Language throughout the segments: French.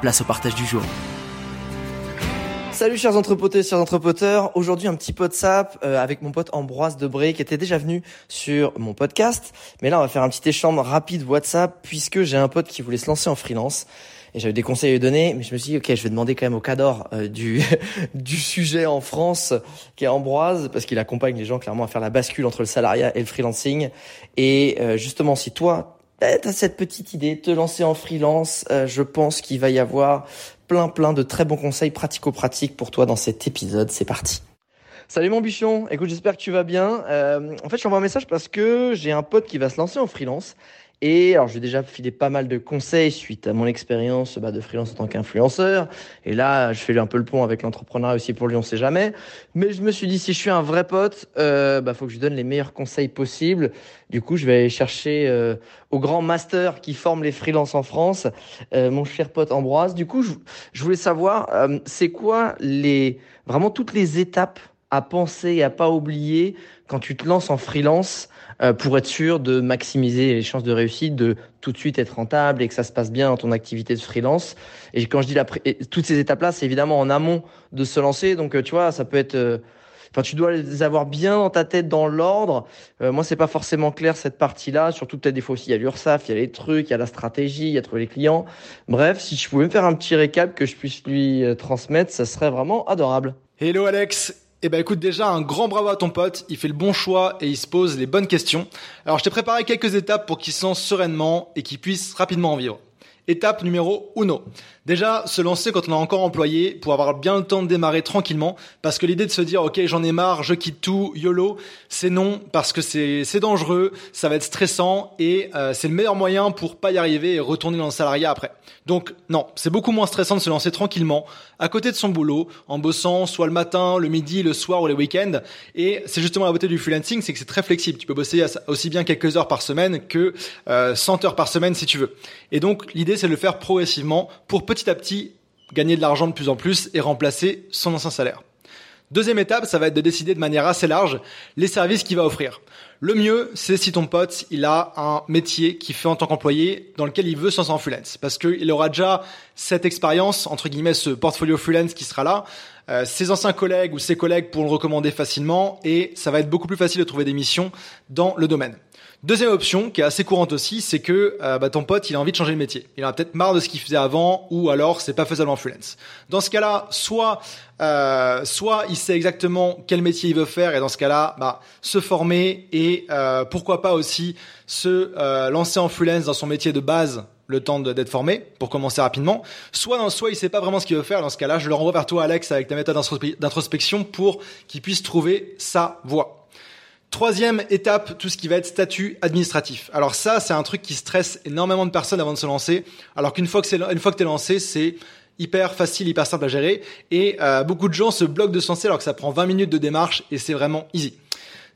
place au partage du jour. Salut chers entrepoteurs, chers entrepoteurs. Aujourd'hui un petit pot de sap euh, avec mon pote Ambroise Debré qui était déjà venu sur mon podcast. Mais là on va faire un petit échange rapide WhatsApp puisque j'ai un pote qui voulait se lancer en freelance. Et j'avais des conseils à lui donner, mais je me suis dit, ok, je vais demander quand même au cadre euh, du, du sujet en France, qui est Ambroise, parce qu'il accompagne les gens clairement à faire la bascule entre le salariat et le freelancing. Et euh, justement, si toi, t'as cette petite idée, te lancer en freelance, je pense qu'il va y avoir plein plein de très bons conseils pratico-pratiques pour toi dans cet épisode. C'est parti. Salut mon bichon, écoute j'espère que tu vas bien. Euh, en fait je t'envoie un message parce que j'ai un pote qui va se lancer en freelance et alors, j'ai déjà filé pas mal de conseils suite à mon expérience bah, de freelance en tant qu'influenceur. Et là, je fais un peu le pont avec l'entrepreneuriat aussi pour lui, on sait jamais. Mais je me suis dit, si je suis un vrai pote, euh, bah, faut que je donne les meilleurs conseils possibles. Du coup, je vais aller chercher euh, au grand master qui forme les freelances en France, euh, mon cher pote Ambroise. Du coup, je, je voulais savoir, euh, c'est quoi les vraiment toutes les étapes à penser et à pas oublier quand tu te lances en freelance euh, pour être sûr de maximiser les chances de réussite, de tout de suite être rentable et que ça se passe bien dans ton activité de freelance. Et quand je dis la toutes ces étapes-là, c'est évidemment en amont de se lancer. Donc euh, tu vois, ça peut être euh, Enfin, tu dois les avoir bien dans ta tête, dans l'ordre. Euh, moi, c'est pas forcément clair cette partie-là. Surtout peut-être des fois aussi, il y a l'URSAF, il y a les trucs, il y a la stratégie, il y a trouver les clients. Bref, si je pouvais me faire un petit récap que je puisse lui transmettre, ça serait vraiment adorable. Hello Alex, eh ben écoute déjà un grand bravo à ton pote, il fait le bon choix et il se pose les bonnes questions. Alors je t'ai préparé quelques étapes pour qu'il se lance sereinement et qu'il puisse rapidement en vivre. Étape numéro 1. Déjà, se lancer quand on est encore employé pour avoir bien le temps de démarrer tranquillement. Parce que l'idée de se dire, OK, j'en ai marre, je quitte tout, YOLO, c'est non, parce que c'est, c'est dangereux, ça va être stressant et euh, c'est le meilleur moyen pour pas y arriver et retourner dans le salariat après. Donc non, c'est beaucoup moins stressant de se lancer tranquillement, à côté de son boulot, en bossant soit le matin, le midi, le soir ou les week-ends. Et c'est justement la beauté du freelancing, c'est que c'est très flexible. Tu peux bosser aussi bien quelques heures par semaine que euh, 100 heures par semaine si tu veux. Et donc l'idée c'est le faire progressivement pour petit à petit gagner de l'argent de plus en plus et remplacer son ancien salaire. Deuxième étape, ça va être de décider de manière assez large les services qu'il va offrir. Le mieux, c'est si ton pote, il a un métier qu'il fait en tant qu'employé dans lequel il veut s'en en freelance. Parce qu'il aura déjà cette expérience, entre guillemets, ce portfolio freelance qui sera là. Euh, ses anciens collègues ou ses collègues pourront le recommander facilement et ça va être beaucoup plus facile de trouver des missions dans le domaine. Deuxième option, qui est assez courante aussi, c'est que euh, bah, ton pote, il a envie de changer de métier. Il a peut-être marre de ce qu'il faisait avant, ou alors c'est pas faisable en freelance. Dans ce cas-là, soit euh, soit il sait exactement quel métier il veut faire, et dans ce cas-là, bah, se former et euh, pourquoi pas aussi se lancer en freelance dans son métier de base le temps d'être formé pour commencer rapidement. Soit, dans, soit il sait pas vraiment ce qu'il veut faire. Dans ce cas-là, je le renvoie vers toi, Alex, avec ta méthode d'introspection pour qu'il puisse trouver sa voie. Troisième étape, tout ce qui va être statut administratif. Alors ça, c'est un truc qui stresse énormément de personnes avant de se lancer. Alors qu'une fois que c'est une fois que t'es lancé, c'est hyper facile, hyper simple à gérer. Et euh, beaucoup de gens se bloquent de se lancer alors que ça prend 20 minutes de démarche et c'est vraiment easy.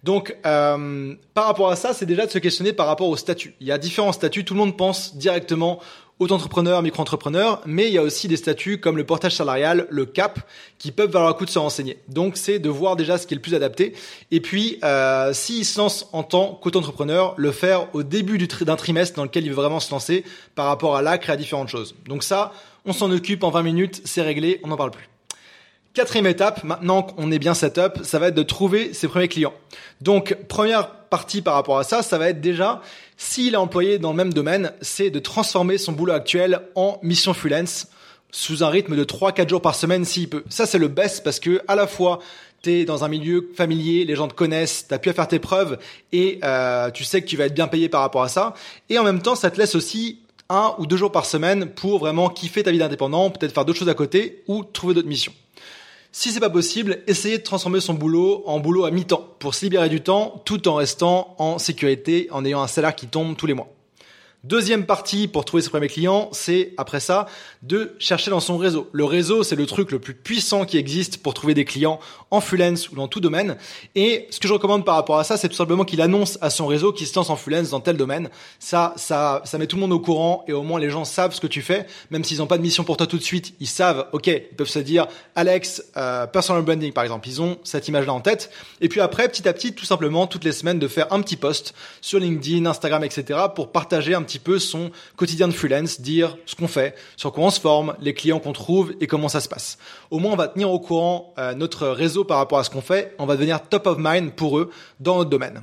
Donc, euh, par rapport à ça, c'est déjà de se questionner par rapport au statut. Il y a différents statuts. Tout le monde pense directement auto-entrepreneur, micro-entrepreneur, mais il y a aussi des statuts comme le portage salarial, le CAP, qui peuvent valoir le coup de se renseigner. Donc c'est de voir déjà ce qui est le plus adapté. Et puis, euh, s'il se lance en tant qu'auto-entrepreneur, le faire au début d'un trimestre dans lequel il veut vraiment se lancer par rapport à l'acre et à différentes choses. Donc ça, on s'en occupe en 20 minutes, c'est réglé, on n'en parle plus. Quatrième étape, maintenant qu'on est bien setup, ça va être de trouver ses premiers clients. Donc, première partie par rapport à ça, ça va être déjà, s'il est employé dans le même domaine, c'est de transformer son boulot actuel en mission freelance sous un rythme de 3-4 jours par semaine s'il peut. Ça, c'est le best parce que à la fois, t'es dans un milieu familier, les gens te connaissent, t'as pu faire tes preuves et euh, tu sais que tu vas être bien payé par rapport à ça. Et en même temps, ça te laisse aussi un ou deux jours par semaine pour vraiment kiffer ta vie d'indépendant, peut-être faire d'autres choses à côté ou trouver d'autres missions. Si c'est pas possible, essayez de transformer son boulot en boulot à mi-temps pour se libérer du temps tout en restant en sécurité, en ayant un salaire qui tombe tous les mois. Deuxième partie pour trouver ses premiers clients, c'est après ça de chercher dans son réseau. Le réseau, c'est le truc le plus puissant qui existe pour trouver des clients en freelance ou dans tout domaine. Et ce que je recommande par rapport à ça, c'est tout simplement qu'il annonce à son réseau qu'il se lance en freelance dans tel domaine. Ça, ça, ça met tout le monde au courant et au moins les gens savent ce que tu fais, même s'ils n'ont pas de mission pour toi tout de suite. Ils savent, ok, ils peuvent se dire, Alex, euh, personal branding par exemple. Ils ont cette image-là en tête. Et puis après, petit à petit, tout simplement, toutes les semaines, de faire un petit post sur LinkedIn, Instagram, etc. pour partager un petit peu son quotidien de freelance, dire ce qu'on fait, sur quoi on se forme, les clients qu'on trouve et comment ça se passe. Au moins, on va tenir au courant euh, notre réseau par rapport à ce qu'on fait. On va devenir top of mind pour eux dans notre domaine.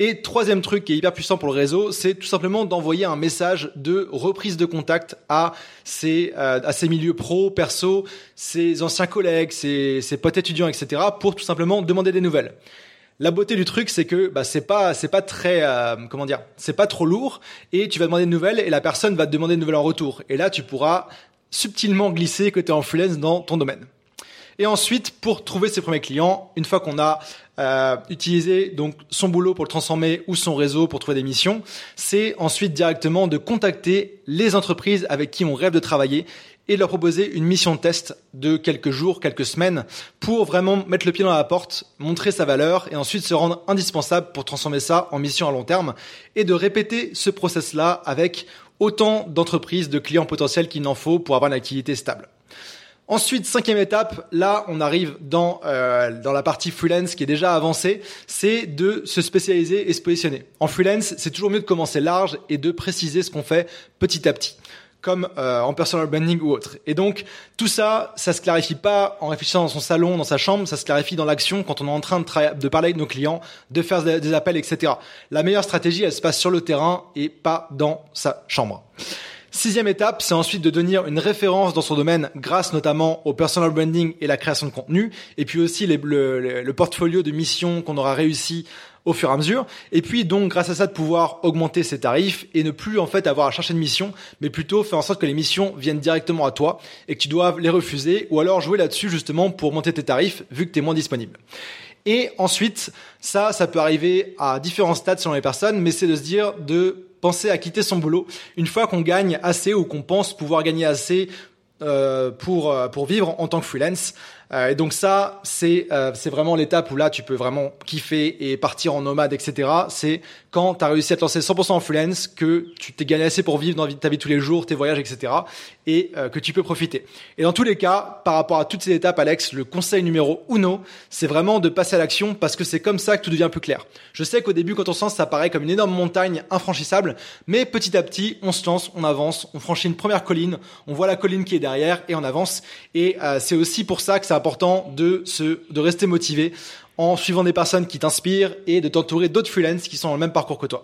Et troisième truc qui est hyper puissant pour le réseau, c'est tout simplement d'envoyer un message de reprise de contact à ces, euh, milieux pro, perso, ses anciens collègues, ses, ses potes étudiants, etc., pour tout simplement demander des nouvelles. La beauté du truc, c'est que bah, c'est pas c'est pas très euh, comment dire, c'est pas trop lourd et tu vas demander une nouvelle et la personne va te demander une nouvelle en retour. Et là, tu pourras subtilement glisser que tu es en freelance dans ton domaine. Et ensuite, pour trouver ses premiers clients, une fois qu'on a euh, utilisé donc son boulot pour le transformer ou son réseau pour trouver des missions, c'est ensuite directement de contacter les entreprises avec qui on rêve de travailler et leur proposer une mission de test de quelques jours, quelques semaines pour vraiment mettre le pied dans la porte, montrer sa valeur et ensuite se rendre indispensable pour transformer ça en mission à long terme et de répéter ce process-là avec autant d'entreprises, de clients potentiels qu'il en faut pour avoir une activité stable. Ensuite, cinquième étape, là on arrive dans, euh, dans la partie freelance qui est déjà avancée, c'est de se spécialiser et se positionner. En freelance, c'est toujours mieux de commencer large et de préciser ce qu'on fait petit à petit comme euh, en personal branding ou autre. Et donc tout ça, ça se clarifie pas en réfléchissant dans son salon, dans sa chambre, ça se clarifie dans l'action quand on est en train de, de parler avec nos clients, de faire des, appels, etc. La meilleure stratégie, elle se passe sur le terrain et pas dans sa chambre. Sixième étape, c'est ensuite de devenir une référence dans son domaine grâce notamment au personal branding et la création de contenu, et puis aussi le, le, portfolio de missions qu'on aura réussi au fur et à mesure. Et puis donc grâce à ça de pouvoir augmenter ses tarifs et ne plus en fait avoir à chercher de missions, mais plutôt faire en sorte que les missions viennent directement à toi et que tu dois les refuser ou alors jouer là-dessus justement pour monter tes tarifs vu que tu es moins disponible. Et ensuite, ça, ça peut arriver à différents stades selon les personnes, mais c'est de se dire de penser à quitter son boulot une fois qu'on gagne assez ou qu'on pense pouvoir gagner assez euh, pour euh, pour vivre en tant que freelance. Euh, et donc ça, c'est euh, c'est vraiment l'étape où là, tu peux vraiment kiffer et partir en nomade, etc. C'est quand tu as réussi à te lancer 100% en freelance, que tu t'es gagné assez pour vivre dans ta vie tous les jours, tes voyages, etc. Et euh, que tu peux profiter. Et dans tous les cas, par rapport à toutes ces étapes, Alex, le conseil numéro uno, c'est vraiment de passer à l'action parce que c'est comme ça que tout devient plus clair. Je sais qu'au début, quand on se lance, ça paraît comme une énorme montagne infranchissable, mais petit à petit, on se lance, on avance, on franchit une première colline, on voit la colline qui est derrière et on avance. Et c'est aussi pour ça que ça important de se, de rester motivé en suivant des personnes qui t'inspirent et de t'entourer d'autres freelances qui sont dans le même parcours que toi.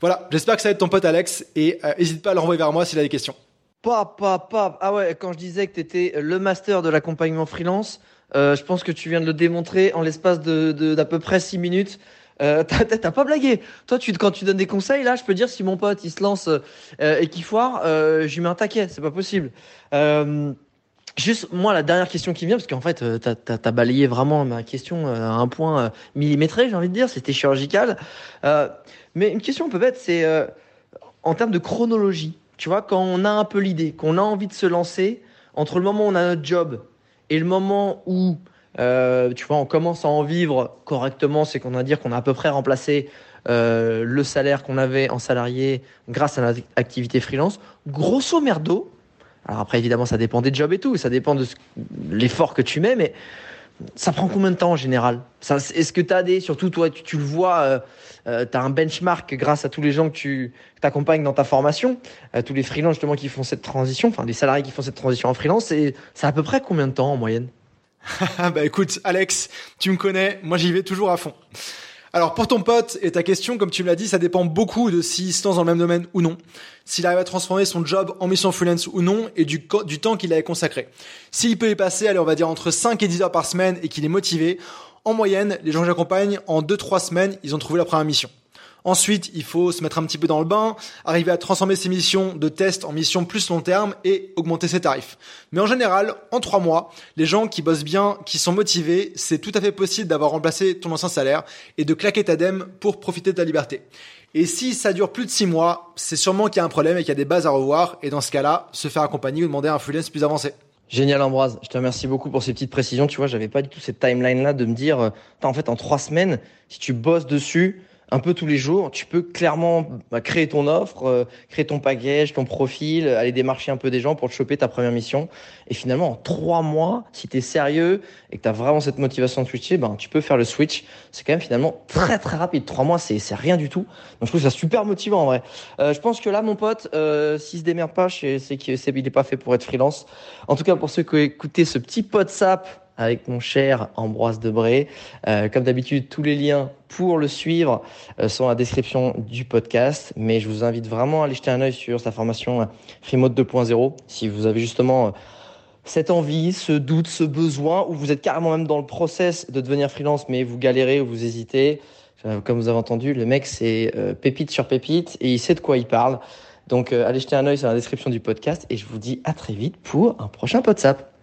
Voilà, j'espère que ça va être ton pote Alex et n'hésite euh, pas à l'envoyer vers moi s'il a des questions. Pop. Ah ouais, quand je disais que tu étais le master de l'accompagnement freelance, euh, je pense que tu viens de le démontrer en l'espace de d'à peu près 6 minutes. Euh, t'as pas blagué. Toi, tu, quand tu donnes des conseils, là, je peux dire si mon pote il se lance euh, et qu'il foire, euh, je lui mets un taquet. C'est pas possible. Euh, Juste, moi, la dernière question qui vient, parce qu'en fait, euh, tu as, balayé vraiment ma question euh, à un point euh, millimétré, j'ai envie de dire, c'était chirurgical. mais une question peut-être, c'est en termes de chronologie. Tu vois, quand on a un peu l'idée, qu'on a envie de se lancer, entre le moment où on a notre job et le moment où, tu vois, on commence à en vivre correctement, c'est qu'on va dire qu'on a à peu près remplacé le salaire qu'on avait en salarié grâce à notre activité freelance, grosso merdo, alors après, évidemment, ça dépend des jobs et tout, ça dépend de l'effort que tu mets, mais ça prend combien de temps en général? Est-ce que tu as des, surtout toi, tu, le vois, euh, euh tu as un benchmark grâce à tous les gens que tu accompagnes dans ta formation, euh, tous les freelances justement qui font cette transition, enfin les salariés qui font cette transition en freelance, c'est à peu près combien de temps en moyenne? Bah écoute, Alex, tu me connais, moi j'y vais toujours à fond. Alors pour ton pote et ta question, comme tu me l'as dit, ça dépend beaucoup de s'il se lance dans le même domaine ou non, s'il arrive à transformer son job en mission freelance ou non, et du, temps qu'il avait consacré. S'il peut y passer, allez, on va dire entre 5 et 10 heures par semaine et qu'il est motivé, en moyenne, les gens que j'accompagne, en 2-3 semaines, ils ont trouvé leur première mission. Ensuite, il faut se mettre un petit peu dans le bain, arriver à transformer ses missions de test en missions plus long terme et augmenter ses tarifs. Mais en général, en trois mois, les gens qui bossent bien, qui sont motivés, c'est tout à fait possible d'avoir remplacé ton ancien salaire et de claquer ta dème pour profiter de ta liberté. Et si ça dure plus de six mois, c'est sûrement qu'il y a un problème et qu'il y a des bases à revoir. Et dans ce cas-là, se faire accompagner ou demander un freelance plus avancé. Génial Ambroise, je te remercie beaucoup pour ces petites précisions. Tu vois, j'avais pas du tout cette timeline là de me dire, euh, en fait en trois semaines, si tu bosses dessus, un peu tous les jours, tu peux clairement bah, créer ton offre, euh, créer ton package, ton profil, aller démarcher un peu des gens pour te choper ta première mission. Et finalement, en trois mois, si tu es sérieux et que tu as vraiment cette motivation de switcher, ben, tu peux faire le switch. C'est quand même finalement très très rapide. Trois mois, c'est rien du tout. Donc je trouve ça super motivant en vrai. Euh, je pense que là, mon pote, euh, s'il se démerde pas, c'est qu'il n'est pas fait pour être freelance. En tout cas, pour ceux qui ont écouté ce petit pot sap avec mon cher Ambroise Debré. Euh, comme d'habitude, tous les liens pour le suivre euh, sont dans la description du podcast. Mais je vous invite vraiment à aller jeter un œil sur sa formation euh, Remote 2.0 si vous avez justement cette envie, ce doute, ce besoin, ou vous êtes carrément même dans le process de devenir freelance, mais vous galérez ou vous hésitez. Comme vous avez entendu, le mec c'est pépite sur pépite et il sait de quoi il parle. Donc allez jeter un œil sur la description du podcast et je vous dis à très vite pour un prochain WhatsApp.